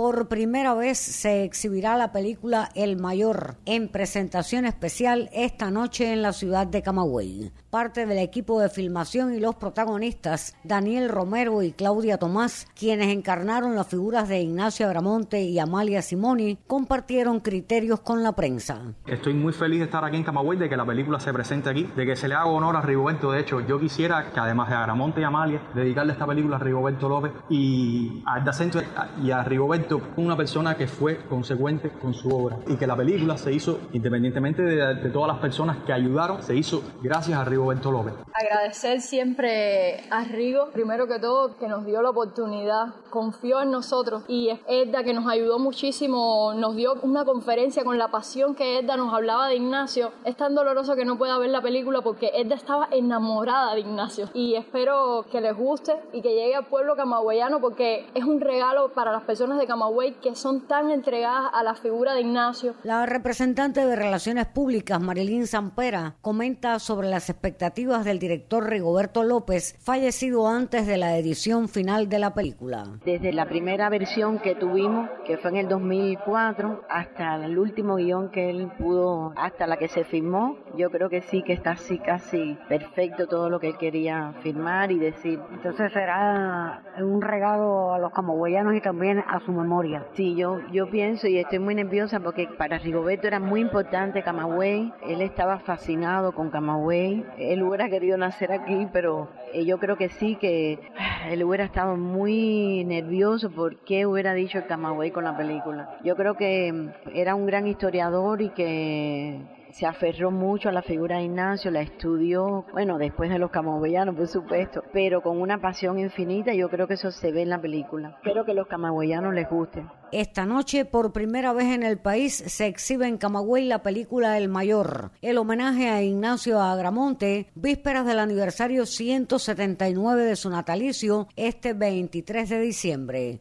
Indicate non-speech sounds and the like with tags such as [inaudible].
por primera vez se exhibirá la película El Mayor en presentación especial esta noche en la ciudad de Camagüey. Parte del equipo de filmación y los protagonistas, Daniel Romero y Claudia Tomás, quienes encarnaron las figuras de Ignacio Agramonte y Amalia Simoni, compartieron criterios con la prensa. Estoy muy feliz de estar aquí en Camagüey, de que la película se presente aquí, de que se le haga honor a Rigoberto. De hecho, yo quisiera que además de Agramonte y Amalia, dedicarle esta película a Rigoberto López y a Alda y a Rigoberto, una persona que fue consecuente con su obra y que la película se hizo, independientemente de, todas las personas que ayudaron, se hizo gracias a Rigoberto López. Agradecer siempre a Rigo, primero que todo, que nos dio la oportunidad, confió en nosotros y Edda que nos ayudó muchísimo, nos dio una conferencia con la pasión que Edda nos hablaba de Ignacio. Es tan doloroso que no pueda ver la película porque Edda estaba enamorada de Ignacio y espero que les guste y que llegue al pueblo camagüeyano porque es un regalo para las personas de Camagüey que son tan entregadas a la figura de Ignacio. La representante de Relaciones Públicas, Marilyn Zampera, comenta sobre las expectativas del director Rigoberto López, fallecido antes de la edición final de la película. Desde la primera versión que tuvimos, que fue en el 2004, hasta el último guion que él pudo, hasta la que se firmó, yo creo que sí que está así casi perfecto todo lo que él quería firmar y decir. Entonces será un regalo a los camagüeyanos y también a su memoria. Sí, yo, yo pienso y estoy muy nerviosa porque para Rigoberto era muy importante Camagüey. Él estaba fascinado con Camagüey. Él hubiera querido nacer aquí, pero eh, yo creo que sí, que [sighs] él hubiera estado muy nervioso porque hubiera dicho el Camagüey con la película. Yo creo que mm, era un gran historiador y que se aferró mucho a la figura de Ignacio, la estudió, bueno, después de los camagüeyanos, por supuesto, pero con una pasión infinita, yo creo que eso se ve en la película. Espero que los camagüeyanos les guste. Esta noche, por primera vez en el país, se exhibe en Camagüey la película El Mayor, el homenaje a Ignacio Agramonte, vísperas del aniversario 179 de su natalicio, este 23 de diciembre.